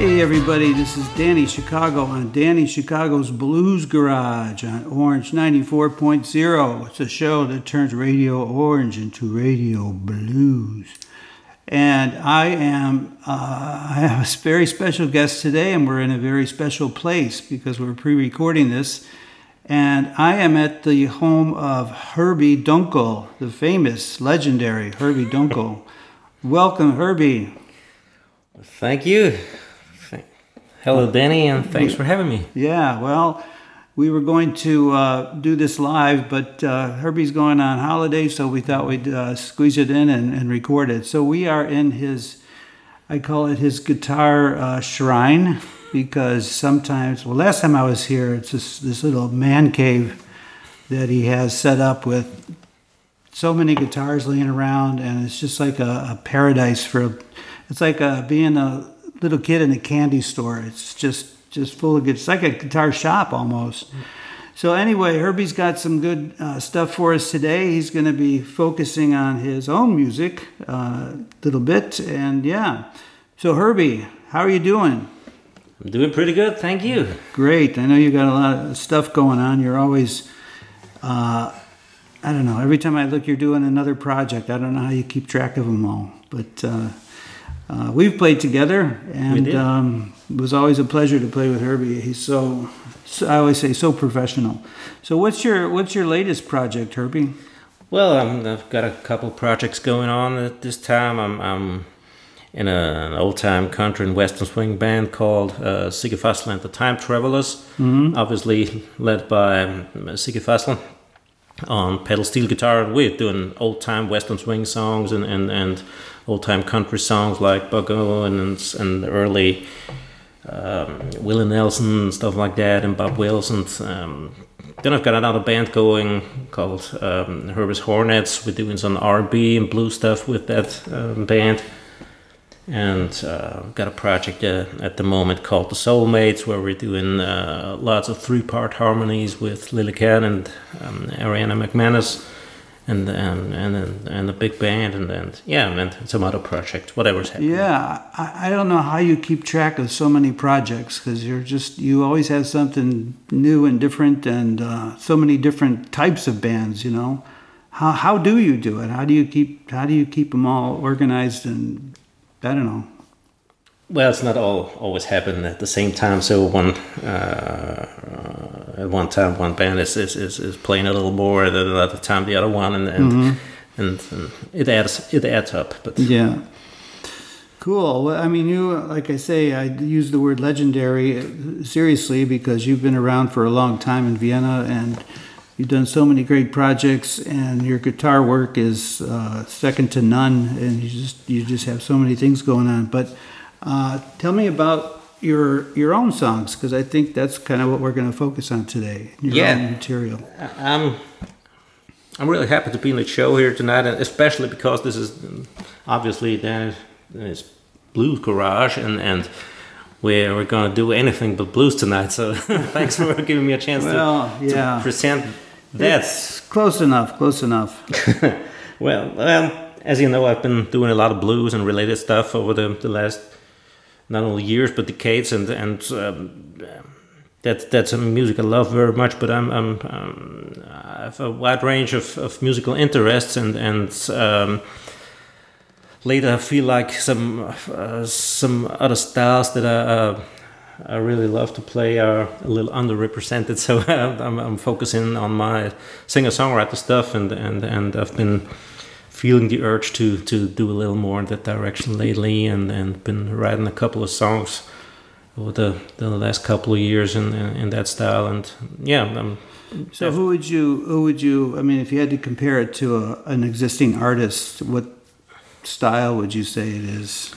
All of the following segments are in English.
Hey everybody, this is Danny Chicago on Danny Chicago's Blues Garage on Orange 94.0. It's a show that turns Radio Orange into Radio Blues. And I am uh, I have a very special guest today, and we're in a very special place because we're pre-recording this. And I am at the home of Herby Dunkel, the famous, legendary Herby Dunkel. Welcome, Herby. Thank you. Hello, Danny, and thanks for having me. Yeah, well, we were going to uh, do this live, but uh, Herby's going on holiday, so we thought we'd uh, squeeze it in and, and, record it. So we are in his, I call it his guitar uh, shrine, because sometimes, well, last time I was here, it's this, this little man cave that he has set up with so many guitars laying around, and it's just like a, a paradise for, it's like a, being a little kid in a candy store. It's just just full of good. It's like a guitar shop almost. So anyway, Herby's got some good uh, stuff for us today. He's going to be focusing on his own music a uh, little bit, and yeah. So Herby, how are you doing? I'm doing pretty good, thank you. Great. I know you got a lot of stuff going on. You're always, uh, I don't know. Every time I look, you're doing another project. I don't know how you keep track of them all, but uh, we've played together, and um, it was always a pleasure to play with Herby. He's so, so, I always say, so professional. So, what's your what's your latest project, Herby? Well, um, I've got a couple projects going on at this time. I'm, I'm in a, an old time country and western swing band called uh, Fassel and the Time Travelers, mm-hmm. obviously led by um, Fassel on pedal steel guitar. We're doing old time western swing songs and, and, and old time country songs like Buck Owens and, and early um, Willie Nelson stuff like that, and Bob Wills. Um, then I've got another band going called um, Herby's Hornets. We're doing some R&B and blues stuff with that um, band. And uh, I've got a project uh, at the moment called The Soulmates, where we're doing uh, lots of three-part harmonies with Lily Kahn and um, Ariana McManus and then, and and and the big band and then yeah and some other project whatever's happening. Yeah I, I don't know how you keep track of so many projects because you're just you always have something new and different and uh, so many different types of bands you know? How how do you do it? How do you keep how do you keep them all organized and I don't know well, it's not all always happening at the same time. So one uh, at one time one band is, is, is, is, playing a little more, and at another time the other one, and and, mm-hmm. and, and it adds it adds up. But yeah. Cool. Well, I mean, you, like I say, I use the word legendary uh, seriously because you've been around for a long time in Vienna and you've done so many great projects, and your guitar work is uh, second to none, and you just you just have so many things going on. But uh, tell me about your your own songs because I think that's kind of what we're going to focus on today. Your yeah. own material. I'm I'm really happy to be in the show here tonight, and especially because this is obviously then it's blues garage, and and we're we're going to do anything but blues tonight. So thanks for giving me a chance well, to, yeah. to present that. It's close enough. Close enough. well, um, as you know, I've been doing a lot of blues and related stuff over the, the last not only years but decades, and and um, that that's a music I love very much. But I'm, I'm um, I have a wide range of, of musical interests, and and um, later I feel like some uh, some other styles that I. Uh, I really love to play are a little underrepresented, so I'm, I'm focusing on my singer-songwriter stuff, and and and I've been feeling the urge to to do a little more in that direction lately, and and been writing a couple of songs over the the last couple of years in in, in that style, and yeah. I'm, so who would you who would you I mean if you had to compare it to a, an existing artist what style would you say it is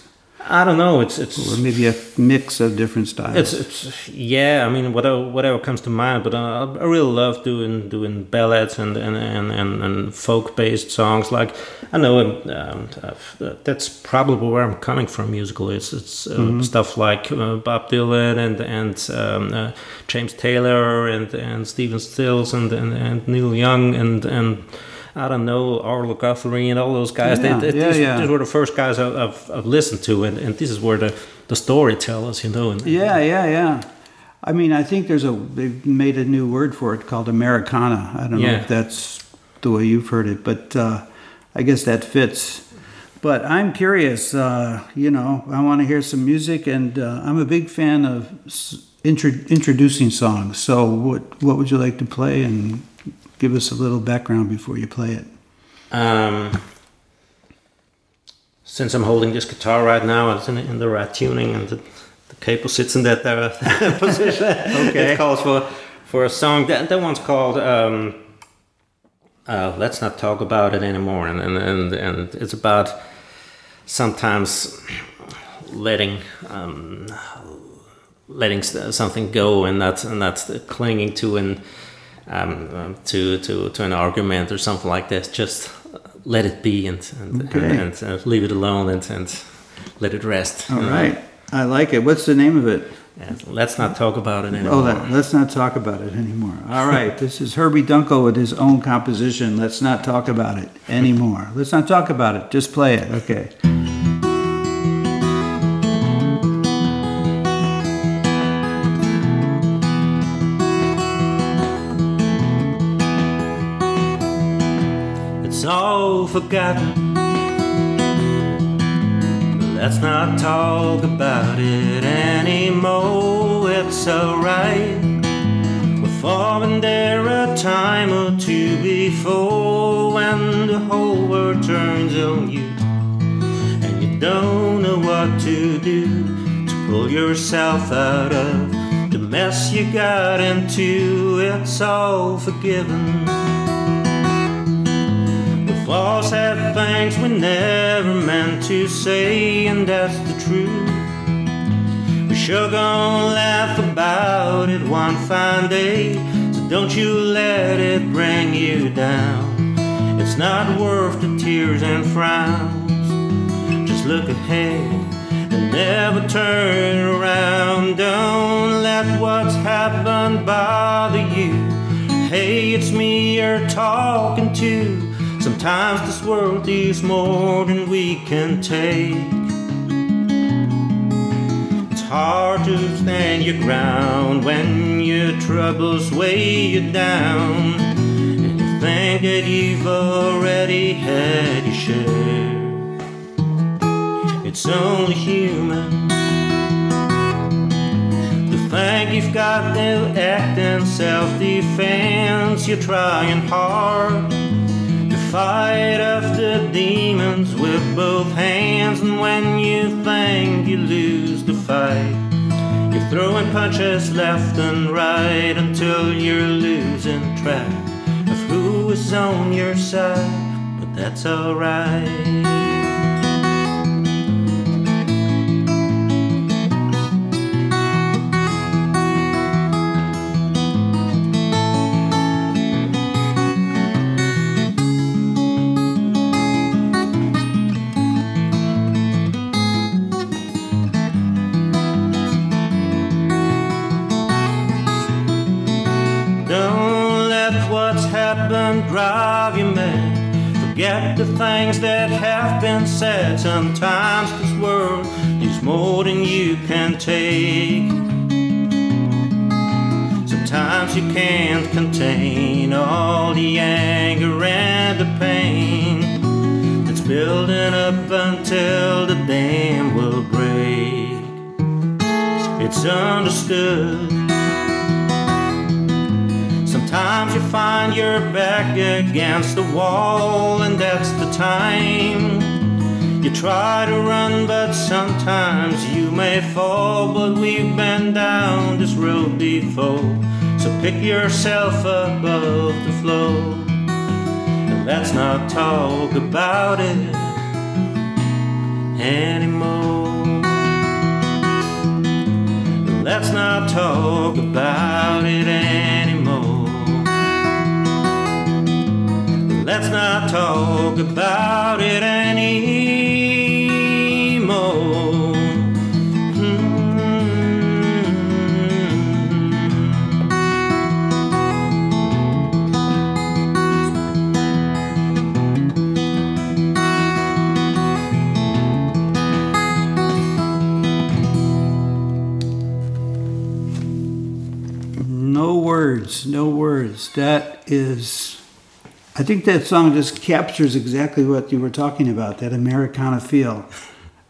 I don't know. It's it's or maybe a mix of different styles. It's, it's yeah. I mean, whatever whatever comes to mind. But I, I really love doing doing ballads and and and, and, and folk based songs. Like I know um, uh, that's probably where I'm coming from musically. It's it's uh, mm-hmm. stuff like uh, Bob Dylan and and um, uh, James Taylor and and Stephen Stills and and, and Neil Young and and I don't know, Arlo Guthrie and all those guys. Yeah, they, they, yeah, these, yeah. these, were the first guys I've, I've, listened to, and, and this is where the the storytellers, you know. And, Yeah, yeah, yeah. I mean, I think there's a they've made a new word for it called Americana. I don't know if that's the way you've heard it, but uh, I guess that fits. But I'm curious. Uh, you know, I want to hear some music, and uh, I'm a big fan of s- intro- introducing songs. So, what what would you like to play, and give us a little background before you play it? Um, since I'm holding this guitar right now, it's in, in the right tuning, and the, the cable sits in that uh, position. Okay. It calls for for a song. That that one's called um, uh, "Let's Not Talk About It Anymore," and and and, and it's about sometimes letting. Um, letting something go and that's and not clinging to an um, um, to to to an argument or something like that. Just let it be and and, Okay. and, and, uh, leave it alone and, and let it rest. All you know. right, I like it. What's the name of it? And let's not talk about it anymore. Oh, that, let's not talk about it anymore. All right, this is Herby Dunkel with his own composition. Let's not talk about it anymore. Let's not talk about it. Just play it. Okay. Forgotten. Let's not talk about it anymore. It's alright. All been there a time or two before when the whole world turns on you and you don't know what to do to pull yourself out of the mess you got into. It's all forgiven. All said things we never meant to say, and that's the truth. We sure gonna laugh about it one fine day, so don't you let it bring you down. It's not worth the tears and frowns. Just look ahead and never turn around. Don't let what's happened bother you. Hey, it's me you're talking to. Sometimes this world is more than we can take. It's hard to stand your ground when your troubles weigh you down. And you think that you've already had your share. It's only human think you've got to act in self defense. You're trying hard fight the demons with both hands, and when you think you lose the fight, you're throwing punches left and right until you're losing track of who is on your side. But that's alright. Forget the things that have been said. Sometimes this world is more than you can take. Sometimes you can't contain all the anger and the pain that's building up until the dam will break. It's understood. Find your back against the wall, and that's the time. You try to run, but sometimes you may fall. But we've been down this road before, so pick yourself up above the flow. And let's not talk about it anymore. Let's not talk about it anymore. Let's not talk about it anymore. no words, no words. That is I think that song just captures exactly what you were talking about, that Americana feel.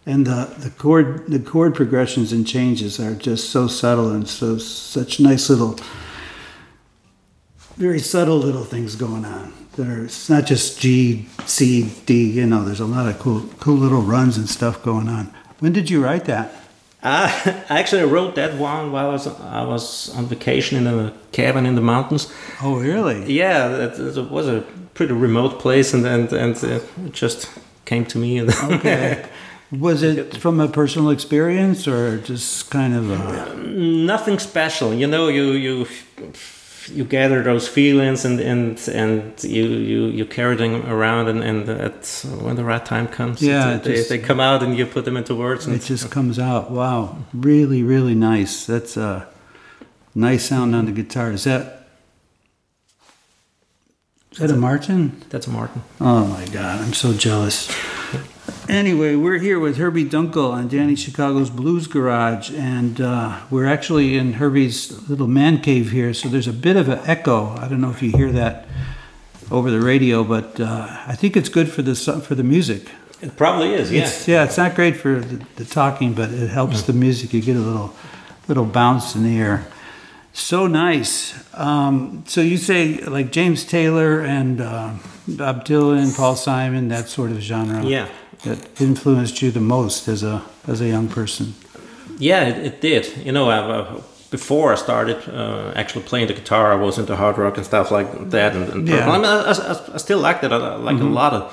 And the, the chord the chord progressions and changes are just so subtle and so such nice little very subtle little things going on. That are it's not just G, C, D, you know, there's a lot of cool cool little runs and stuff going on. When did you write that? Uh, I actually wrote that one while I was I was on vacation in a cabin in the mountains. Oh, really? Yeah, it, was a pretty remote place, and and, and uh, it just came to me. And Okay. Was it from a personal experience or just kind of a, nothing special, you know. You you you gather those feelings and and and you you you carry them around, and and at when the right time comes, Yeah, they, just- they come out, and you put them into words. And it just comes out? Wow, really, really nice. That's a nice sound on the guitar. Is that is that a Martin? that's a Martin. Oh my God, I'm so jealous. Anyway, we're here with Herby Dunkel on Danny Chicago's Blues Garage, and uh, we're actually in Herby's little man cave here, so there's a bit of an echo. I don't know if you hear that over the radio, but uh, I think it's good for the for the music. It probably is. Yeah. It's, yeah, it's not great for the, the talking, but it helps the music. You get a little little bounce in the air. So nice. Um, so you say like James Taylor and uh, Bob Dylan, Paul Simon, that sort of genre. Yeah. That influenced you the most as a as a young person. Yeah, it, it did. You know, I, uh, before I started uh, actually playing the guitar, I was into hard rock and stuff like that. And, and Yeah. I, mean, I, I, I still like that. I like a lot of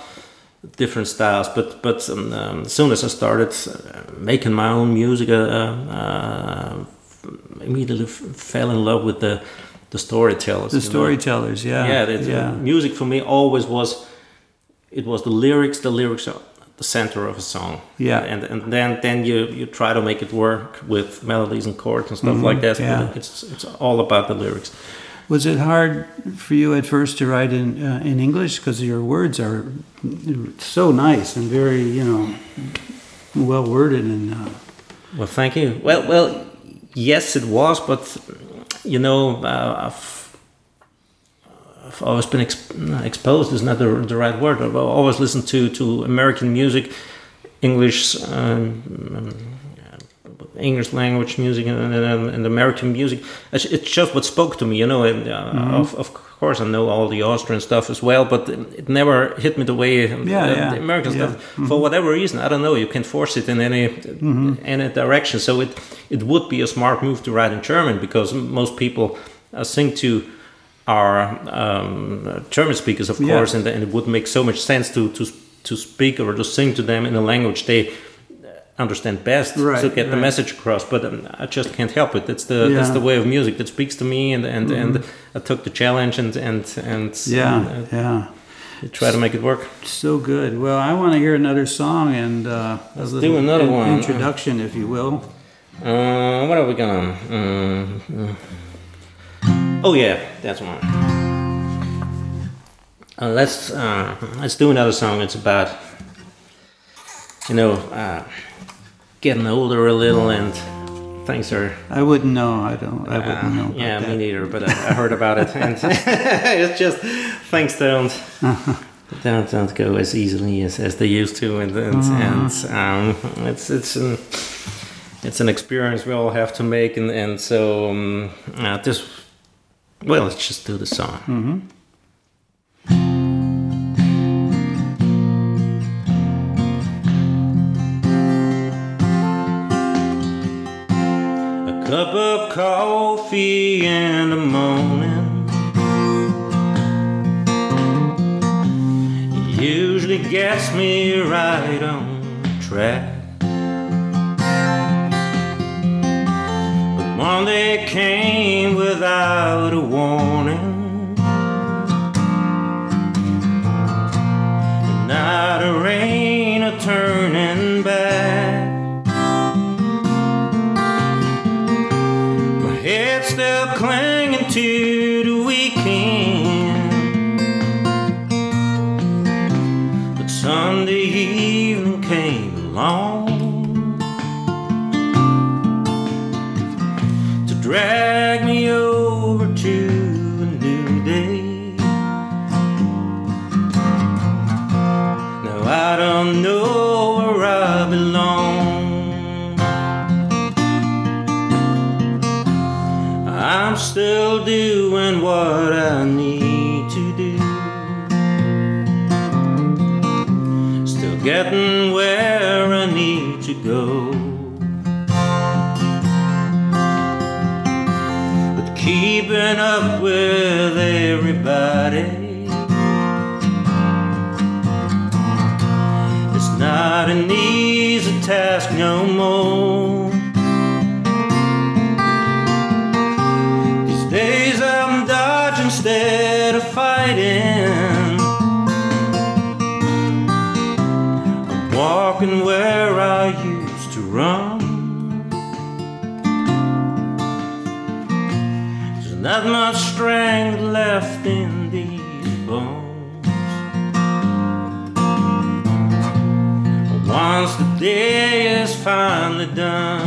different styles. But but um, um, as soon as I started uh, making my own music, uh, uh, immediately f- fell in love with the the storytellers. The you know. storytellers, yeah, yeah, yeah. music for me always was it was the lyrics the lyrics are the center of a song Yeah. and and then then you you try to make it work with melodies and chords and stuff like that Mm-hmm. yeah. it's it's all about the lyrics Was it hard for you at first to write in uh, in English because your words are so nice and very you know well worded and. Uh, well thank you well well yes it was but you know uh, I've always been exp- exposed is not the, the right word. I've always listened to, to American music, English, um, um, English language music, and, and, and American music. It's it's just what spoke to me, you know. And uh, of, of course, I know all the Austrian stuff as well, but it never hit me the way uh, yeah, the American yeah. stuff. For whatever reason, I don't know. You can force it in any any direction. So it it would be a smart move to write in German because most people uh, sing to are um, German speakers, of Yeah. course, and, and it would make so much sense to to to speak or to sing to them in a language they understand best Right, to get the message across. But um, I just can't help it. It's the that's Yeah. Mm-hmm. the way of music that speaks to me, and and, and I took the challenge and and and yeah, and, yeah. uh, try to make it work. So good. Well, I want to hear another song and uh, Let's little do another in- one. introduction, if you will. Uh, what are we gonna? Um, oh yeah, that's one. Uh, let's uh, let's do another song. It's about you know uh, getting older a little and things are. I wouldn't know. I don't. I uh, wouldn't know. About yeah, that. me neither. But I, I heard about it, and it's just things don't don't don't go as easily as, as they used to, and and, and um, it's it's an it's an experience we all have to make, and and so um, uh, this. Well, let's just do the song. Mm-hmm. A cup of coffee in the morning usually gets me right on track. One day came without a warning. And now the rain a turning what I need to do. Still getting where I need to go. But keeping up with everybody. It's not an easy task no more. Much strength left in these bones. Once the day is finally done,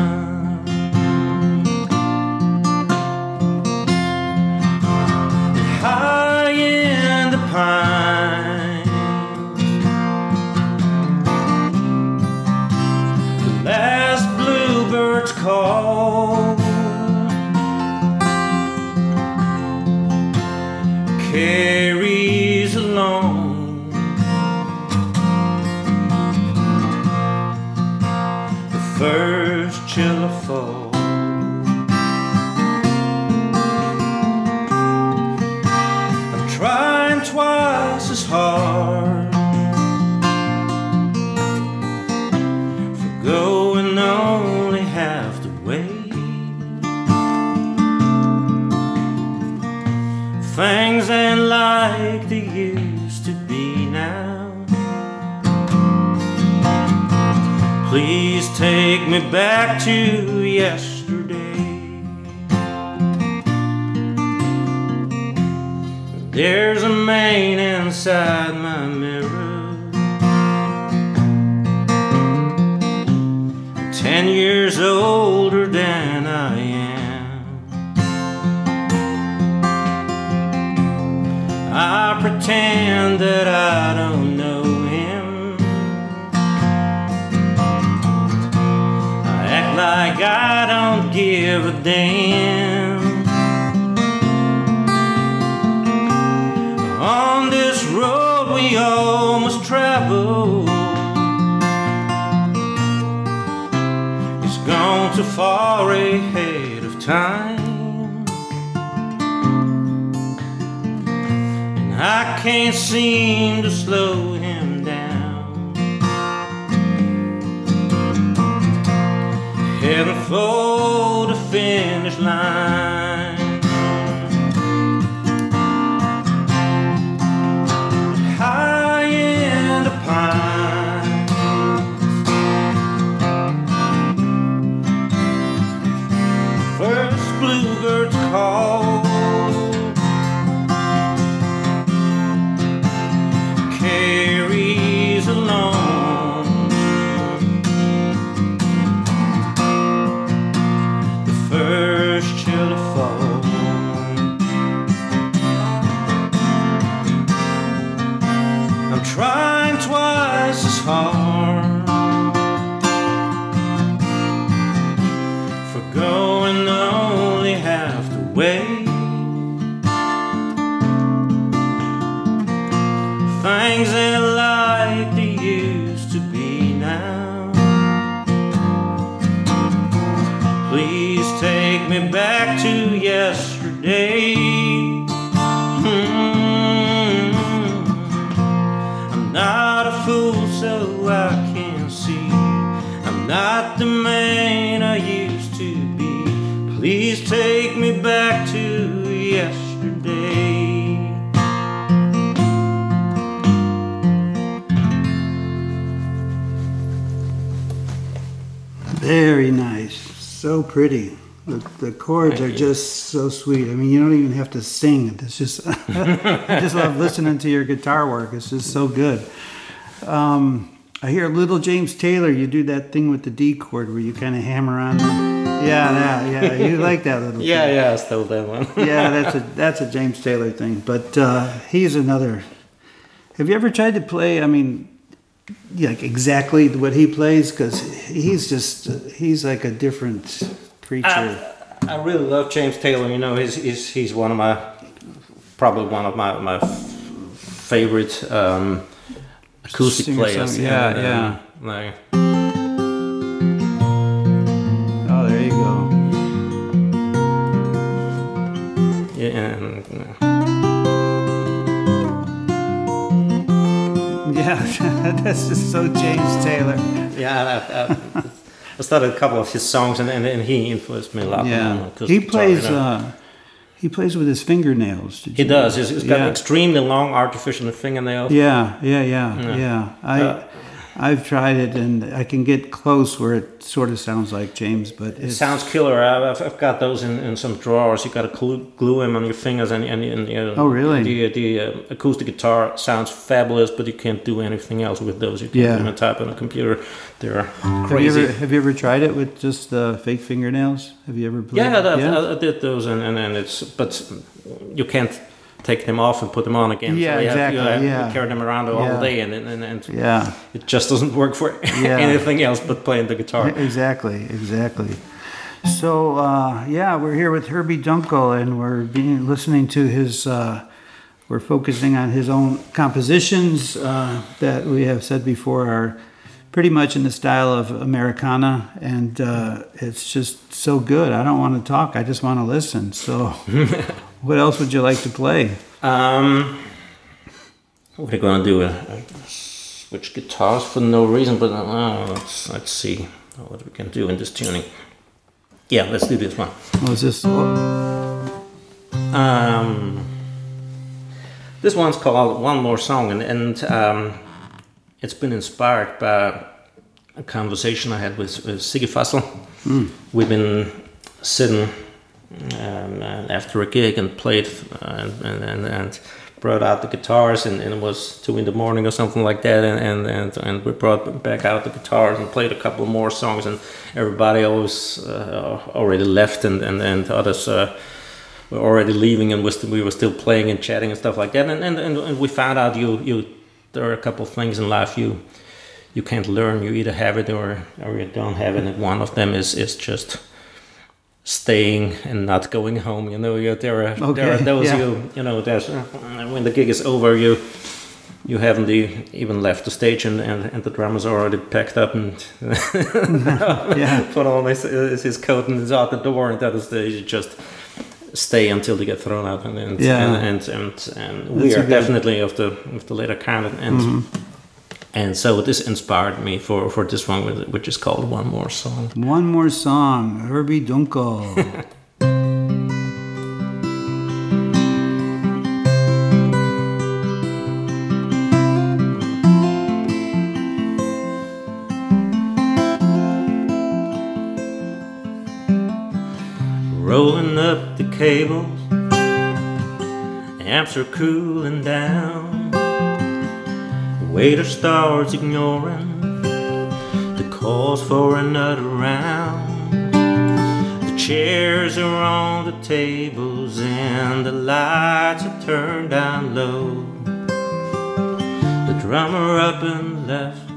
back to yesterday. There's a man inside my mirror. Ten years older than I am. I pretend that I don't like I don't give a damn. On this road we all must travel. It's gone too far ahead of time. And I can't seem to slow Heading for the finish line. Things ain't like they used to be now. Please take me back to yesterday. So pretty. The, the chords Thank are you. just so sweet. I mean, you don't even have to sing. It's just, I just love listening to your guitar work. It's just so good. Um, I hear Little James Taylor, you do that thing with the D chord where you kind of hammer on. Yeah, yeah, yeah. You like that little Yeah, thing. yeah, I stole that one. yeah, that's a that's a James Taylor thing. But uh, he's another. Have you ever tried to play? I mean, like exactly what he plays because he's just he's like a different creature. I really love James Taylor. You know, he's he's, he's one of my probably one of my my favorite um, acoustic Singer, players. song- yeah, And, um, yeah. Like, That's just so James Taylor. yeah. I, I, I started a couple of his songs, and, and, and he influenced me a lot. Yeah, acoustic he guitar, plays. you know. Uh, he plays with his fingernails. He does. He's, he's got Yeah. extremely long artificial fingernails. Yeah, yeah, yeah, Yeah. yeah. I, Uh, I've tried it, and I can get close where it sort of sounds like James, but It sounds killer. I've, I've got those in, in some drawers. You got to glue, glue them on your fingers, and and, and uh, Oh, really? The the uh, acoustic guitar sounds fabulous, but you can't do anything else with those. You can Yeah. them type on a computer. They're Have you crazy. ever have you ever tried it with just uh, fake fingernails? Have you ever played? yeah, that, yeah? I, I did those, and, and, and it's but you can't take them off and put them on again. Yeah, so exactly, Have, you have yeah. carry them around all Yeah. day, and and, and yeah. it just doesn't work for Yeah. anything else but playing the guitar. Exactly, exactly. So uh, yeah, we're here with Herby Dunkel, and we're being listening to his. Uh, we're focusing on his own compositions uh, that we have said before are pretty much in the style of Americana, and uh, it's just so good. I don't want to talk; I just want to listen. So, what else would you like to play? Um, we're gonna do a, a switch guitars for no reason, but uh, let's let's see what we can do in this tuning. Yeah, let's do this one. Was this? Um, this one's called One More Song, and, and um, it's been inspired by a conversation I had with, with Siggy Fussell. We've been sitting um, uh, after a gig and played uh, and, and, and brought out the guitars, and, and it was two in the morning or something like that, and, and, and, and we brought back out the guitars and played a couple more songs, and everybody always uh, already left, and, and, and others. Uh, were already leaving and we were still playing and chatting and stuff like that. And, and, and, and we found out you you there are a couple things in life you you can't learn. You either have it or or you don't have it. And one of them is is just staying and not going home you know you, there are there are those yeah. you you know there's when the gig is over you you haven't even left the stage and, and, and the drummers already packed up and Yeah. put on his, his coat and is out the door and that is the you just stay until they get thrown out and and Yeah. and, and, and, and we That's are definitely of the of the later kind and and, Mm-hmm. And so this inspired me for for this one which is called one more song One more song, Herby Dunkel. rolling up the cables amps are cooling down waiter starts ignoring the calls for another round. The chairs are on the tables and the lights are turned down low. The drummer up and left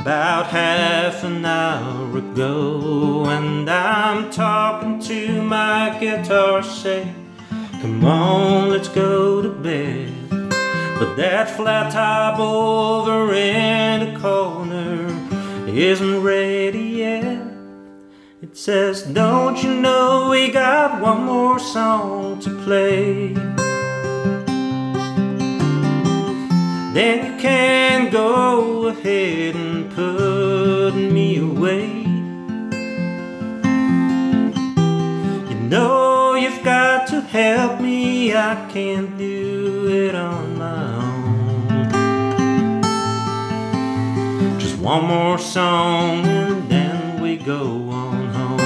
about half an hour ago, and I'm talking to my guitar, say, Come on, let's go to bed. But that flat top over in the corner isn't ready yet. It says, Don't you know we got one more song to play? then you can go ahead and put me away. You know to help me, I can't do it on my own. Just one more song and then we go on home.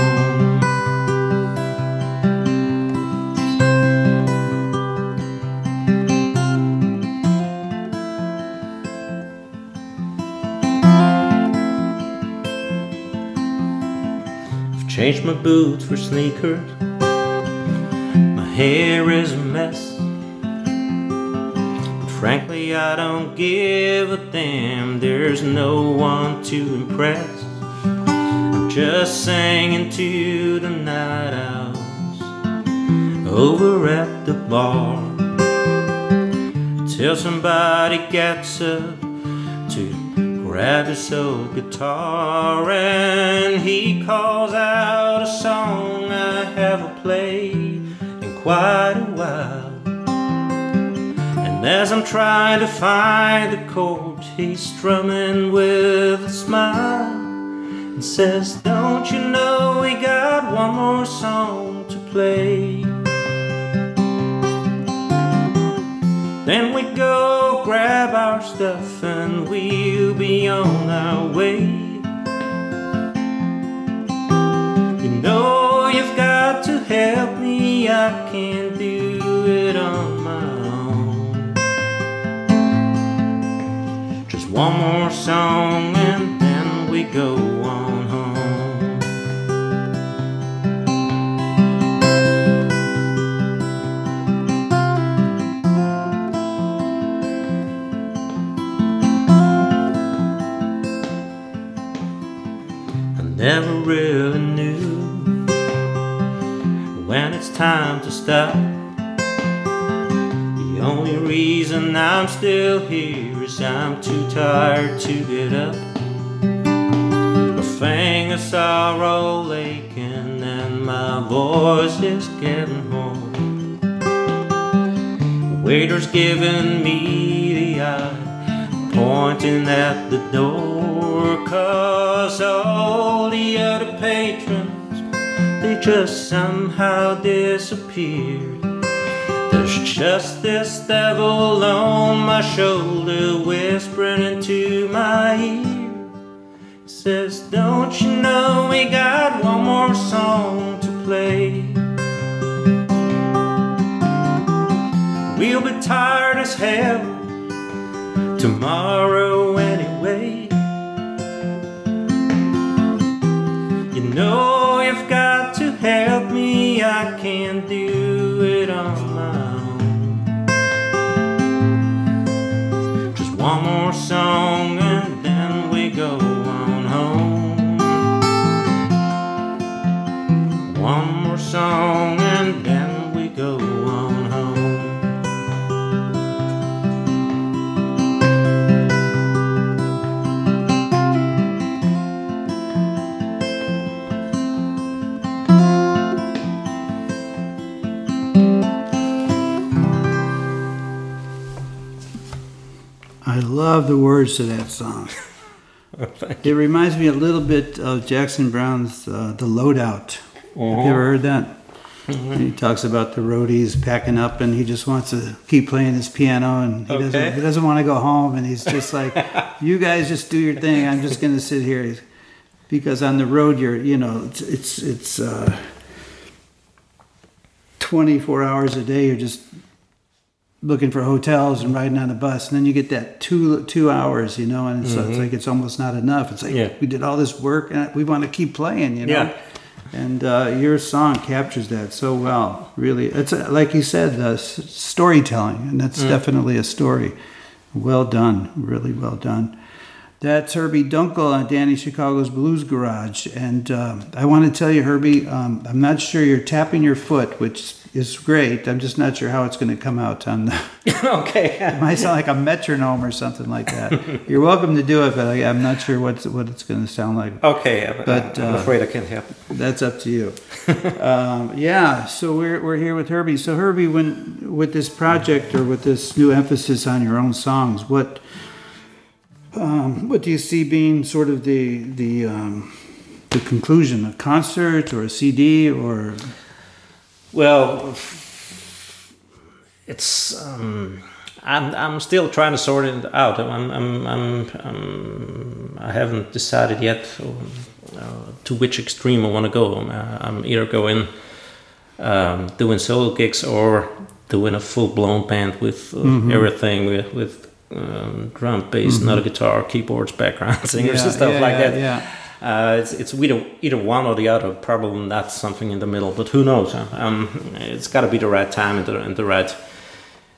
I've changed my boots for sneakers. Hair is a mess. But frankly, I don't give a damn. There's no one to impress. I'm just singing to the night out over at the bar till somebody gets up to grab his old guitar and he calls out a song I haven't played quite a while. And as I'm trying to find the chords, he's strumming with a smile and says, Don't you know we got one more song to play? Then we go grab our stuff and we'll be on our way. You know you've got to help me, I can't do it on my own. Just one more song and then we go still here is I'm too tired to get up. A fang of sorrow aching and my voice is getting hoarse. Waiter's giving me the eye, pointing at the door, cause all the other patrons, they just somehow disappeared. There's just this devil on love the words to that song. It reminds me a little bit of Jackson Browne's uh, "The Loadout." Have you ever heard that? He talks about the roadies packing up, and he just wants to keep playing his piano, and he Okay. doesn't. He doesn't want to go home, and he's just like, "You guys just do your thing. I'm just going to sit here." Because on the road, you're, you know, it's it's, it's uh, 24 hours a day. You're just looking for hotels and riding on a bus, and then you get that two two hours, you know, and it's, it's like it's almost not enough. It's like Yeah. we did all this work and we want to keep playing, you know. Yeah. And uh, your song captures that so well. Really, it's uh, like you said, uh, s- storytelling, and that's definitely a story. Well done, really well done. That's Herby Dunkel on Danny Chicago's Blues Garage. And uh, I want to tell you, Herby, um, I'm not sure you're tapping your foot, which is great. I'm just not sure how it's going to come out on the. okay. It might sound like a metronome or something like that. You're welcome to do it, but I, I'm not sure what's, what it's going to sound like. Okay, But, I'm uh, afraid I can't help. That's up to you. um, yeah, so we're, we're here with Herby. So Herby, when with this project or with this new emphasis on your own songs, what um, what do you see being sort of the the um, the conclusion? A concert or a CD or Well, it's um, I'm I'm still trying to sort it out. I'm I'm, I'm, I'm I haven't decided yet uh, to which extreme I want to go. I'm, uh, I'm either going um, doing solo gigs or doing a full blown band with uh, everything with with um, drum, bass, not a guitar, keyboards, background singers, and stuff yeah, like yeah, that. Yeah. Uh, it's it's either either one or the other. Probably not something in the middle, but who knows? huh? Um, it's got to be the right time and the, and the right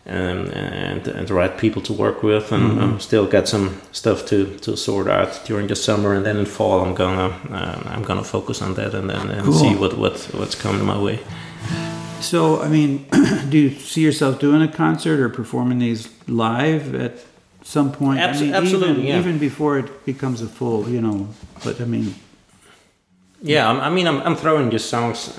um, and, and the right people to work with, and um, still got some stuff to, to sort out during the summer, and then in fall I'm gonna um, I'm gonna focus on that and then and Cool. see what, what what's coming my way. So, I mean, do you see yourself doing a concert or performing these live at some point? Abso- I mean, absolutely, even, yeah. even before it becomes a full, you know. But I mean, Yeah, I'm- I mean, I'm, I'm throwing just songs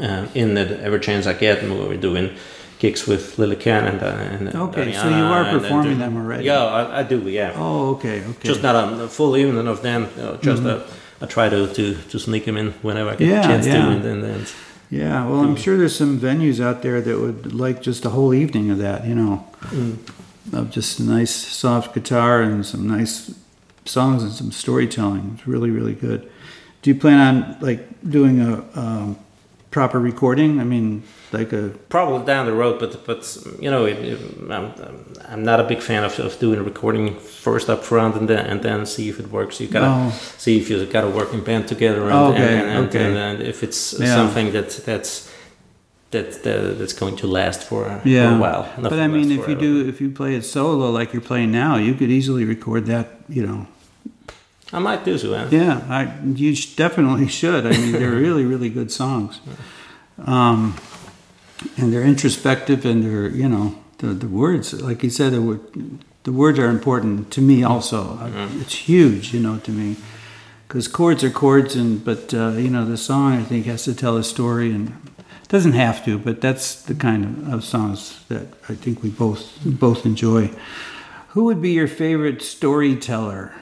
uh, in that every chance I get, and we're doing gigs with Lily Ken and, uh, and Okay, so you are and- and performing them already. Yeah, I, I do. Yeah, oh, okay, okay. just not a full evening of them. Uh, just Mhm. uh, I try to, to to sneak them in whenever I get Yeah, a chance yeah. to, and then. And, yeah, well, I'm sure there's some venues out there that would like just a whole evening of that, you know, of just a nice soft guitar and some nice songs and some storytelling. It's really, really good. Do you plan on like doing a um, proper recording? I mean, like a Probably down the road, but but you know, it, it, I'm I'm not a big fan of, of doing a recording first up front and then and then see if it works. You gotta Oh. see if you got a working band together and, Okay, and, and, okay. and, and if it's Yeah. something that that's that, that that's going to last for, for a while. Enough But I mean, if you do, if you play it solo like you're playing now, you could easily record that. You know, I might do so. Man. Yeah, I, you sh- definitely should. I mean, they're really, really good songs. Um, and they're introspective and they're, you know, the, the words, like you said, the, the words are important to me also. I- It's huge, you know, to me. Because chords are chords, and but, uh, you know, the song, I think, has to tell a story. And doesn't have to, but that's the kind of, of songs that I think we both, both enjoy. Who would be your favorite storyteller?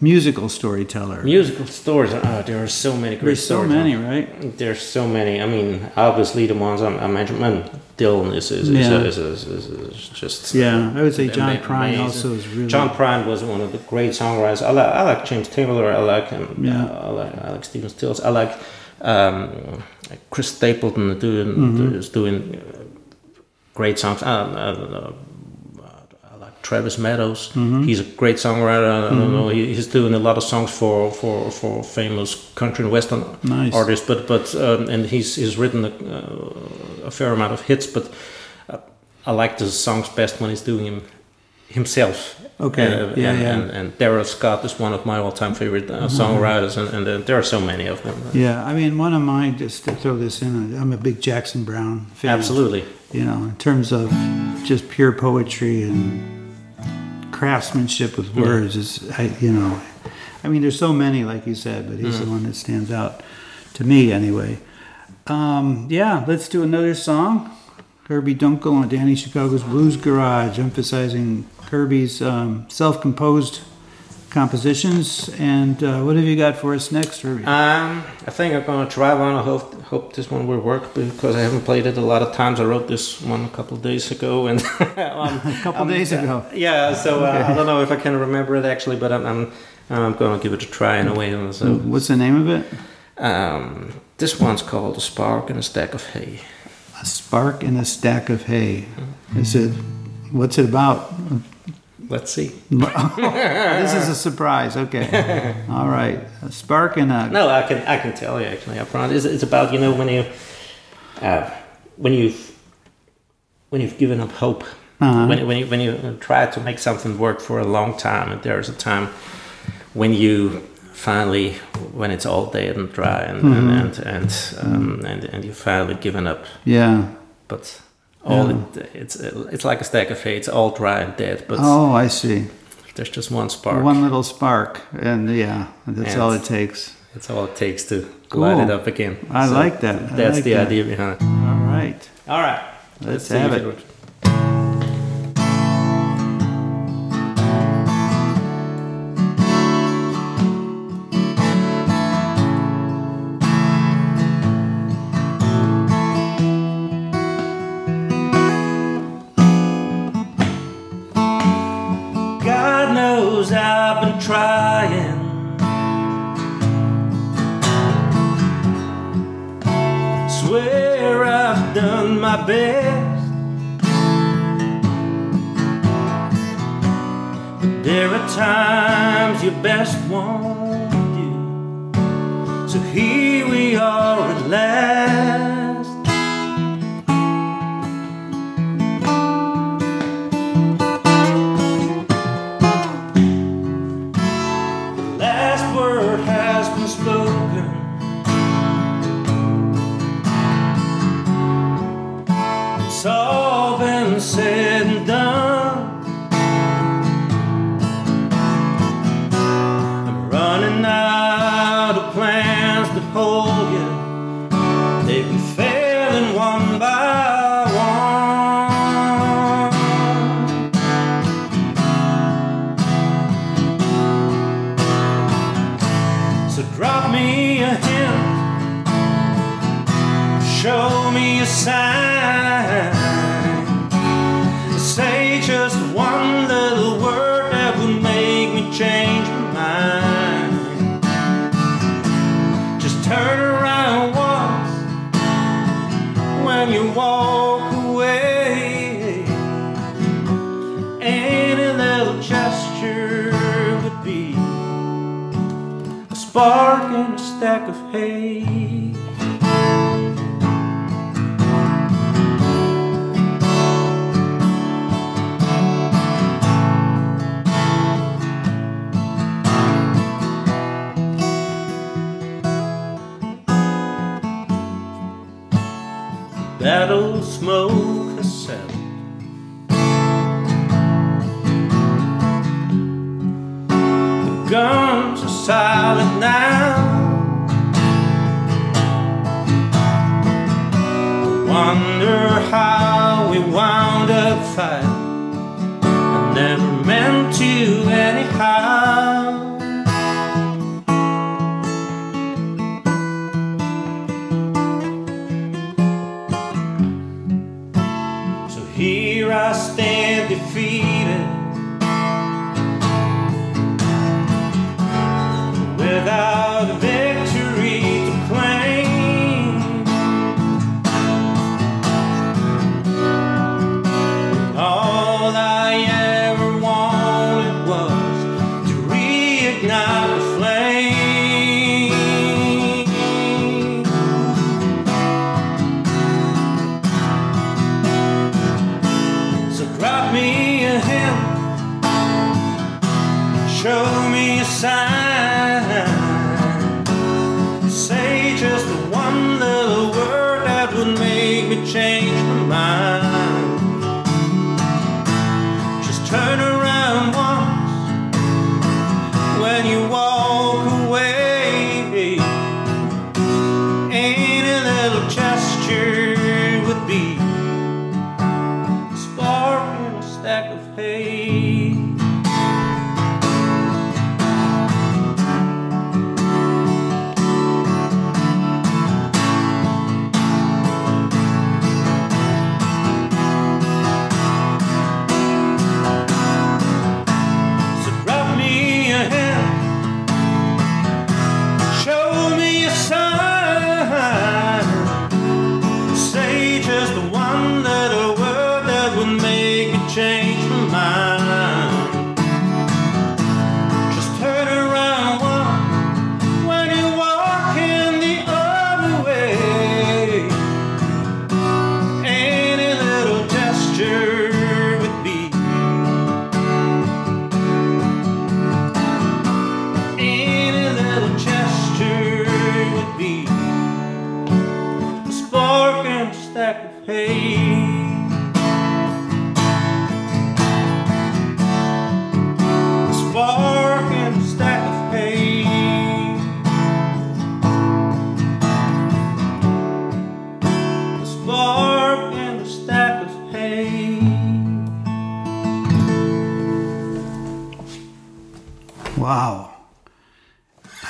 Musical storyteller. Musical stories. Oh, there are so many great There's so many, right? There's so many. I mean, obviously the ones I'm, I mentioned, man, Dylan is is, is, Yeah. is, is, is, is just Yeah, I would say John Prine also is really. John Prine was one of the great songwriters. I like, I like James Taylor. I like him. Yeah. Uh, I like I like Stephen Stills. I like um, Chris Stapleton doing Mm-hmm. is doing uh, great songs. I, I don't know. I like Travis Meadows. Mm-hmm. He's a great songwriter. I don't know. He, he's doing a lot of songs for, for, for famous country and western Nice. artists. But but um, and he's he's written a, uh, a fair amount of hits. But uh, I like the songs best when he's doing him himself. Okay. Uh, Yeah, and, yeah. Mm-hmm. And, and Darrell Scott is one of my all-time favorite uh, songwriters, and, and uh, there are so many of them. Yeah, I mean, one of mine, just to throw this in, I'm a big Jackson Browne fan. Absolutely. You know, in terms of just pure poetry and craftsmanship with words, is I, you know, I mean, there's so many, like you said, but he's the one that stands out to me anyway. Um, yeah, let's do another song. Herby Dunkel on Danny Chicago's Blues Garage, emphasizing Herby's um, self-composed compositions. And uh, what have you got for us next, Herby? Um, I think I'm gonna try one. I hope hope this one will work because I haven't played it a lot of times. I wrote this one a couple of days ago, and um, a couple days ago. yeah. So uh, Okay. I don't know if I can remember it actually, but I'm I'm, I'm gonna give it a try in a way. So What's the name of it? um, this one's called "A Spark in a Stack of Hay." A spark in a stack of hay. Is it? What's it about? Let's see. this is a surprise. Okay. All right. A spark in a. No, I can I can tell you actually up front. It's, it's about you know when you uh, when you've when you've given up hope. Uh-huh. When when you when you try to make something work for a long time, and there's a time when you finally when it's all dead and dry and Mm-hmm. and and and, um, and and you finally given up, Yeah. but all Yeah. it, it's it's like a stack of hay. It's all dry and dead, but Oh, I see. there's just one spark. One little spark, and yeah, that's And- all it takes. That's all it takes to Cool. light it up again. I So like that. I That's like the that. idea behind it. All right. All right. Let's see have if it. Best. But there are times you best want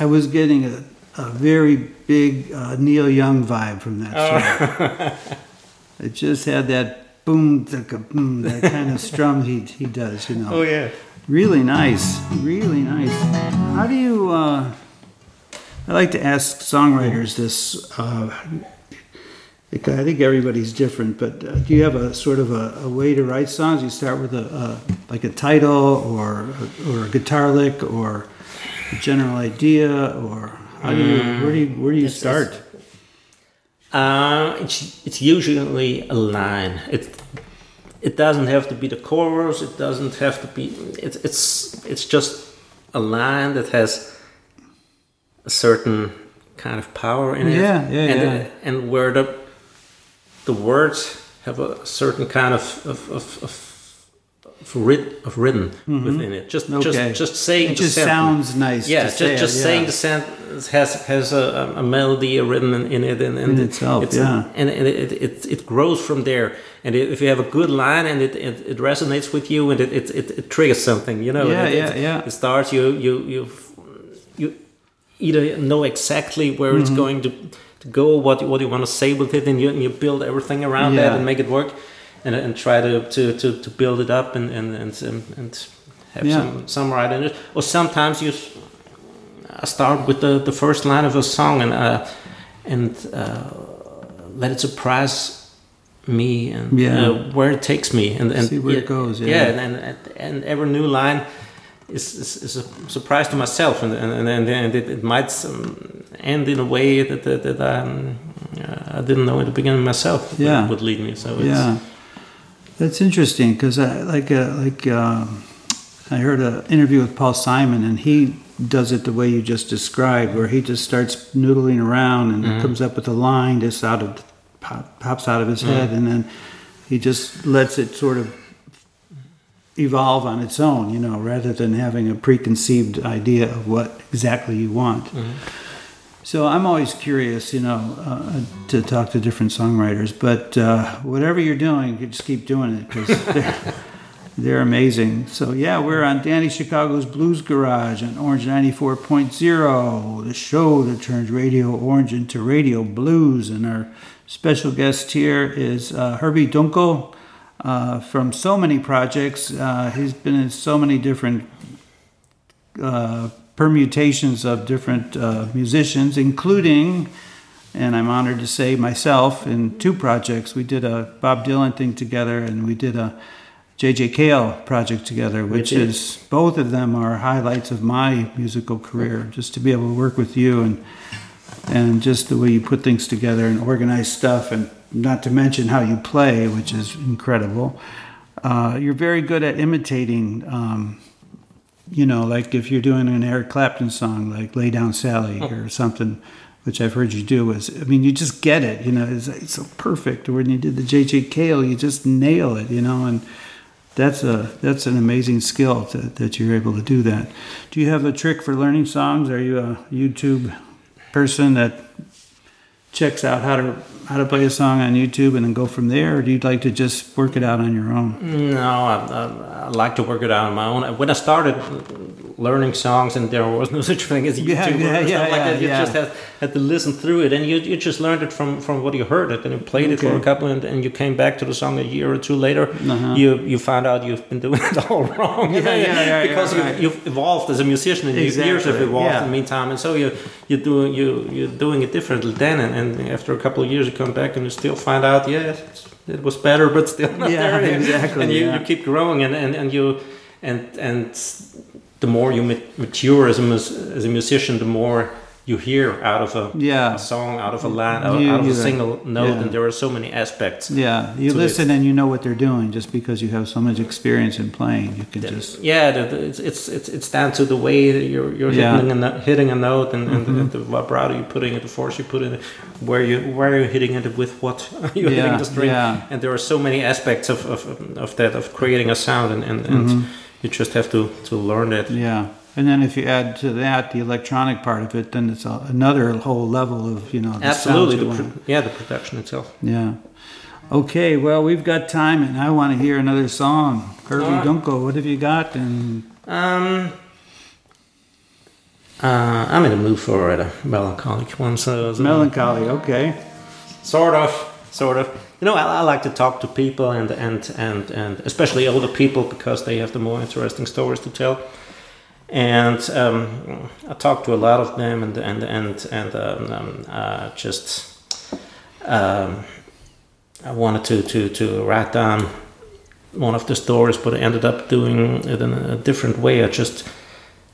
was getting a, a very big uh, Neil Young vibe from that song. it just had that boom, boom, that kind of strum he, he does, you know. Oh yeah. Really nice. Really nice. How do you, uh, I like to ask songwriters this. Uh, I think everybody's different, but uh, do you have a sort of a, a way to write songs? You start with a, a like a title or or a guitar lick or general idea, or how do you where do you where do you It's- start? Uh, it's it's usually a line. It it doesn't have to be the chorus. It doesn't have to be. It's it's it's just a line that has a certain kind of power in it. Yeah, yeah, and, yeah. And where the the words have a certain kind of of, of of, writ, of rhythm within it. Just Mm-hmm. Okay. just just saying It just sentence. sounds nice. Yeah, just say it, just yeah. saying the sentence has has a, a melody, a rhythm in, it, and, and In itself, it's, yeah. and, and it, it it grows from there. And it, if you have a good line and it, it, it resonates with you and it, it, it, it triggers something, you know, Yeah, it, yeah, it, yeah. It starts you you you you either know exactly where Mm-hmm. it's going to to go, what what you want to say with it, and you and you build everything around Yeah. that and make it work, and and try to to to, to build it up and and and and, have Yeah. some some right in it. Or sometimes you start with the the first line of a song and uh and uh, let it surprise me and Yeah. uh, where it takes me and, and See where it goes, yeah. yeah and, and and every new line is, is, is a surprise to myself and and, and, and it, it might um, end in a way that that, that um, I didn't know at the beginning myself would- Yeah. would lead me so it's, Yeah, that's interesting because I like uh, like um I heard an interview with Paul Simon and he does it the way you just described, where he just starts noodling around and comes up with a line just out of pop, pops out of his head, and then he just lets it sort of evolve on its own, you know, rather than having a preconceived idea of what exactly you want. So I'm always curious, you know, uh, to talk to different songwriters. But uh, whatever you're doing, you just keep doing it because they're, they're amazing. So yeah, we're on Danny Chicago's Blues Garage on Orange 94.0, the show that turns Radio Orange into Radio Blues. And our special guest here is uh, Herby Dunkel uh, from so many projects. Uh, he's been in so many different uh, permutations of different uh, musicians, including, and I'm honored to say myself, in two projects. We did a Bob Dylan thing together, and we did a J.J. Cale project together, which is both of them are highlights of my musical career. Just to be able to work with you and and just the way you put things together and organize stuff, and not to mention how you play, which is incredible. Uh, you're very good at imitating. Um, you know, like if you're doing an Eric Clapton song, like "Lay Down Sally" hmm. or something, which I've heard you do. Is I mean, you just get it. You know, it's, it's so perfect. Or when you did the J.J. Cale, you just nail it. You know, and that's a that's an amazing skill to, that you're able to do that. Do you have a trick for learning songs? Are you a YouTube person that checks out how to how to play a song on YouTube and then go from there, or do you like to just work it out on your own? No, I, I, I like to work it out on my own. When I started learning songs, and there was no such thing as YouTube Yeah, or yeah, stuff yeah, like that, you just had, had to listen through it, and you, you just learned it from, from what you heard it, and you played it for a couple, and, and you came back to the song a year or two later. Uh-huh. You you found out you've been doing it all wrong, Yeah, yeah, yeah, because you've, right. you've evolved as a musician, and your ears have evolved in the meantime, and so you you doing you you're doing it differently then, and, and after a couple of years, you come back and you still find out, yeah, it's- it was better, but still not Yeah, there. exactly, And you, yeah. you keep growing, and, and, and you and and the more you mature as a as a musician, the more you hear out of a, Yeah. a song, out of a line, out, You- out of a single note, yeah. and there are so many aspects. Yeah, you listen and you know what they're doing just because you have so much experience in playing. You can just Yeah, the, the, it's, it's it's it's down to the way that you're you're Yeah. hitting a hitting a note and, and Mhm. the, the vibrato you're putting it, the force you put in it, where you where you're hitting it with what you're Yeah, hitting the string, and there are so many aspects of, of, of that of creating a sound, and and, and Mhm. you just have to to learn that. yeah. And then if you add to that the electronic part of it, then it's a, another whole level of you know the Absolutely, the pro- yeah, the production itself. Yeah. Okay, well we've got time, and I want to hear another song. Herby right. Dunkel, what have you got? And Um, uh, I'm in the mood for a melancholic one, so, so melancholy. Okay. sort of, sort of. You know, I, I like to talk to people and and and and especially older people because they have the more interesting stories to tell. And um, I talked to a lot of them, and and and and um, um, uh, just um, I wanted to to to write down one of the stories, but I ended up doing it in a different way. I just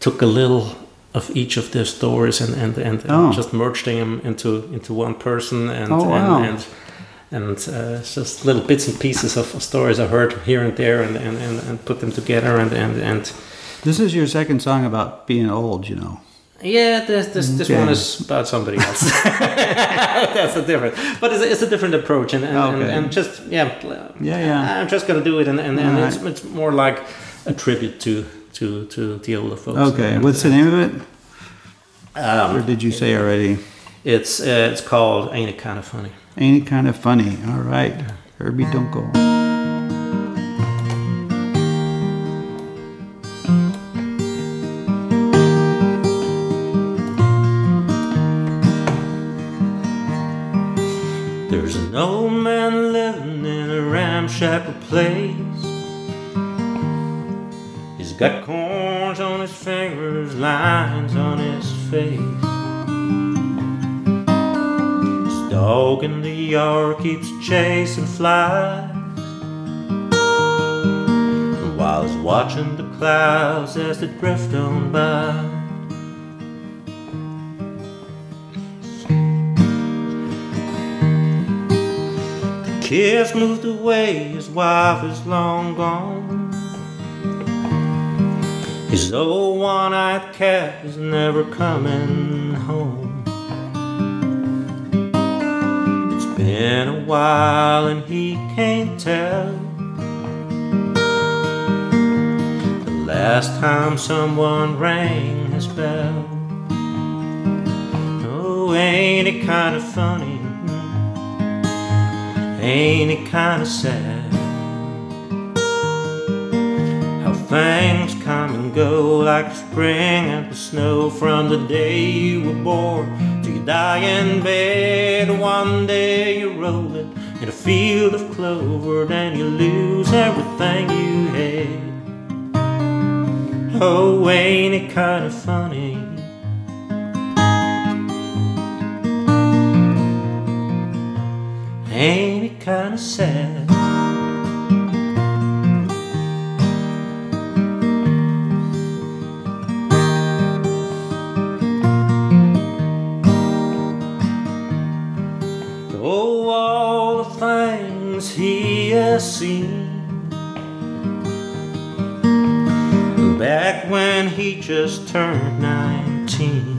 took a little of each of their stories and and and, Oh. just merged them into into one person and Oh, wow. and and, and uh, just little bits and pieces of stories I heard here and there and and, and, and put them together and and and This is your second song about being old, you know. yeah, this this, this Okay. one is about somebody else. That's a different, but it's, a- it's a different approach, and and, and, Okay. and just yeah, Yeah, yeah. I'm just gonna do it, and and, and All it's, it's more like a tribute to to to the older folks. Okay, And, what's the name of it? Um, Or did you say already? it's uh, it's called Ain't It Kind of Funny. Ain't it kind of funny? All right, Herby Dunkel. Ramshackle place. He's got corns on his fingers, lines on his face. His dog in the yard keeps chasing flies. While he's watching the clouds as they drift on by. Kids moved away, his wife is long gone. His old one eyed cat is never coming home. It's been a while and he can't tell. The last time someone rang his bell. Oh, ain't it kind of funny? Ain't it kinda sad How things come and go like the spring and the snow From the day you were born to you die in bed? One day you're rolling in a field of clover Then you lose everything you had. Oh, ain't it kinda funny? Ain't kinda sad? Oh, all the things he has seen Back when he just turned nineteen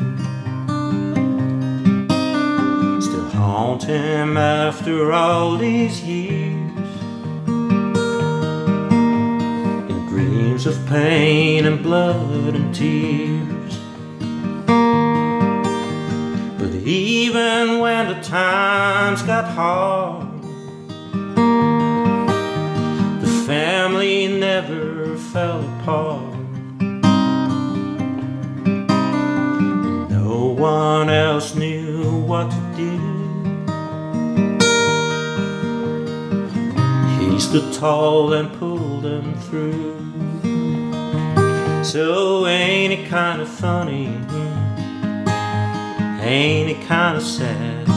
haunt him after all these years in dreams of pain and blood and tears. But even when the times got hard, the family never fell apart. No one else knew stood tall and pulled them through. So ain't it kind of funny? Ain't it kind of sad?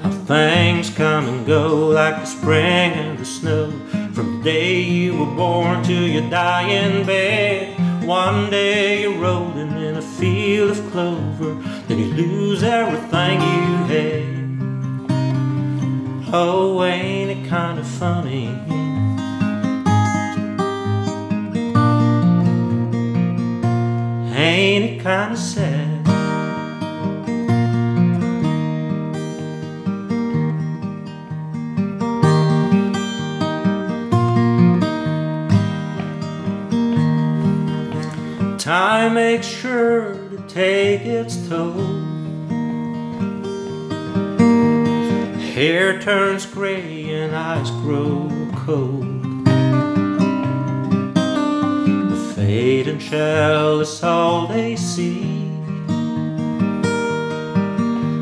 How things come and go like the spring and the snow. From the day you were born till you die in bed. One day you're rolling in a field of clover, then you lose everything you had. Oh, ain't it kind of funny? Ain't it kind of sad? Time makes sure to take its toll. Hair turns gray and eyes grow cold. The fading shell is all they see.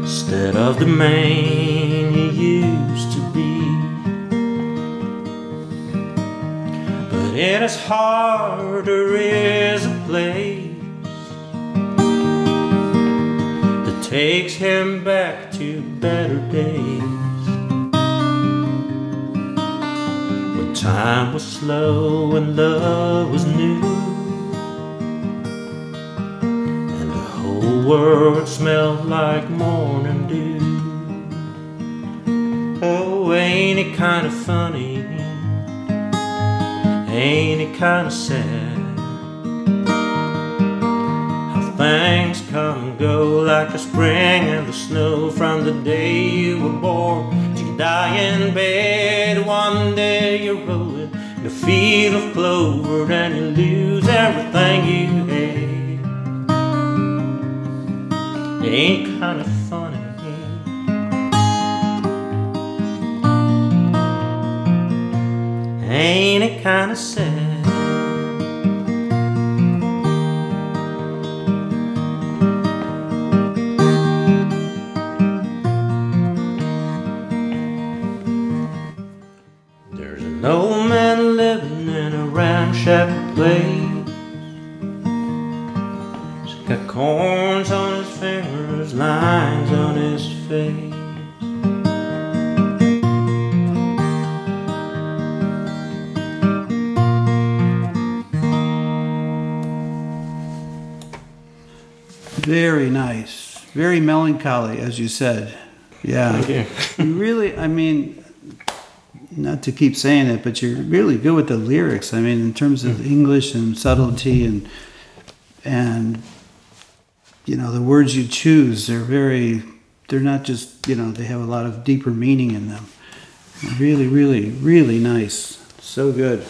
Instead of the man you used to be. But in his heart there is a place that takes him back to better days. Time was slow and love was new. And the whole world smelled like morning dew. Oh, ain't it kind of funny? Ain't it kind of sad? How things come and go like the spring and the snow from the day you were born die in bed one day you're rolling in a field of clover and you lose everything you had. It ain't kind of funny. Ain't it kind of Very nice. Very melancholy, as you said. Yeah. Thank you. You really, I mean, not to keep saying it, but you're really good with the lyrics. I mean, in terms of hmm. English and subtlety and and you know the words you choose, they're very. They're not just you know they have a lot of deeper meaning in them. Really, really, really nice. So good.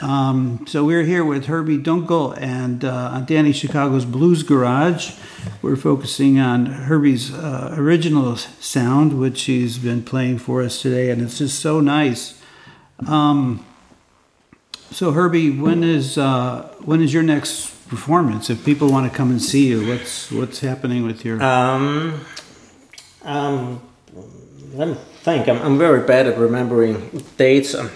Um, so we're here with Herby Dunkel and uh, on Danny Chicago's Blues Garage. We're focusing on Herby's uh, original sound, which he's been playing for us today, and it's just so nice. Um, so Herby, when is uh, when is your next performance? If people want to come and see you, what's what's happening with your? Um, um, let me think. I'm, I'm very bad at remembering dates. Um,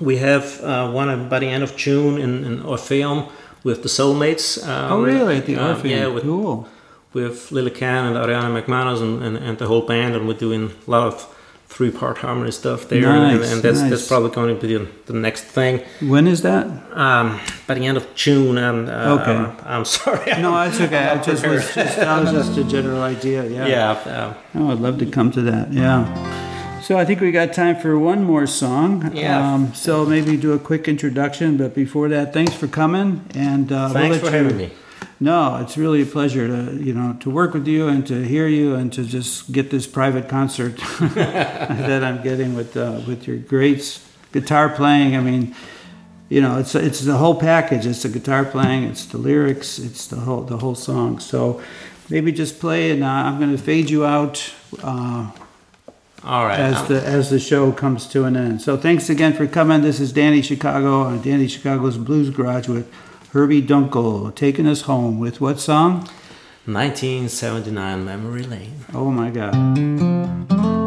we have uh, one by the end of June in, in Orpheum with the Soulmates. Um, oh, really? At the uh, Orpheum? Yeah, with, cool. with Lily Can and Ariana McManus and, and, and the whole band, and we're doing a lot of three-part harmony stuff there, and, Nice, and that's nice. that's probably going to be the, the next thing. When is that? Um, by the end of June, and uh, Okay. uh, I'm sorry. No, that's okay. I just was just, that was just a general idea. Yeah. yeah. Uh, Oh, I'd love to come to that. Yeah. So I think we got time for one more song. Yeah. Um, so maybe do a quick introduction, but before that, thanks for coming. And uh, we'll thanks for you- having me. No, it's really a pleasure to you know to work with you and to hear you and to just get this private concert that I'm getting with uh, with your great guitar playing. I mean, you know, it's it's the whole package. It's the guitar playing, it's the lyrics, it's the whole the whole song. So maybe just play, and uh, I'm going to fade you out. Uh, All right. as the as the show comes to an end. So thanks again for coming. This is Danny Chicago on Danny Chicago's Blues Garage with Herby Dunkel taking us home with what song? 1979 Memory Lane. Oh my God.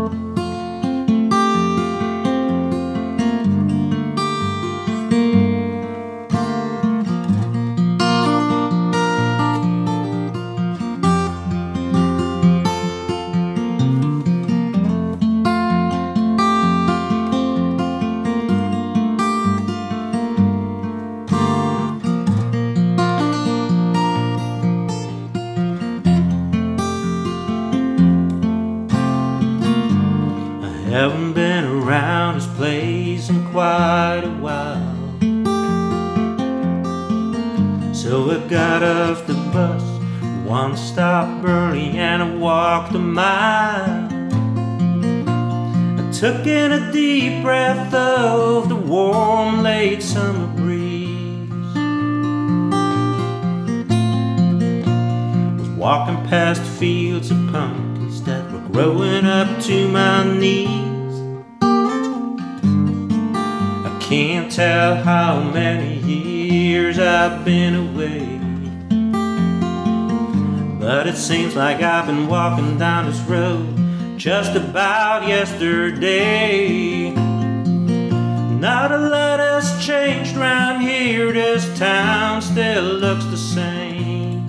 Seems like I've been walking down this road just about yesterday. Not a lot has changed round here, this town still looks the same.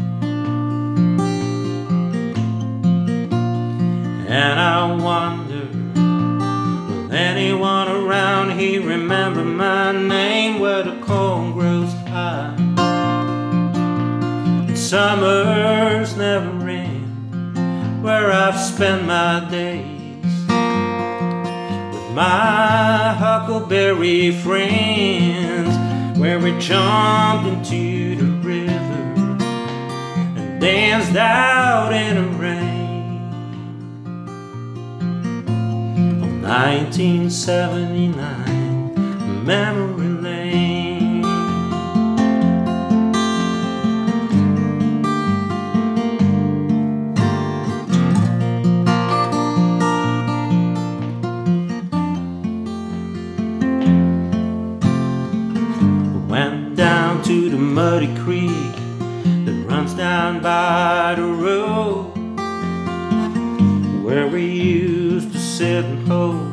And I wonder, will anyone around here remember my name where the corn grows high? End, where I've spent my days with my huckleberry friends, where we jumped into the river and danced out in the rain. 1979 Memory muddy creek that runs down by the road where we used to sit and hold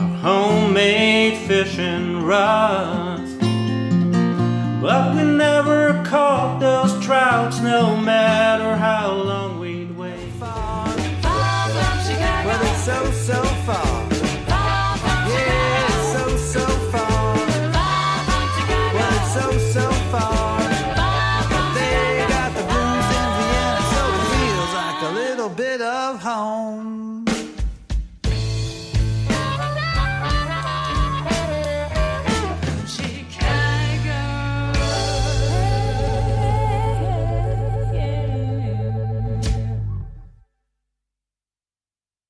our homemade fishing rods. But we never caught those trouts, no matter how long we'd wait. Far, far from Chicago. But it's so, so far.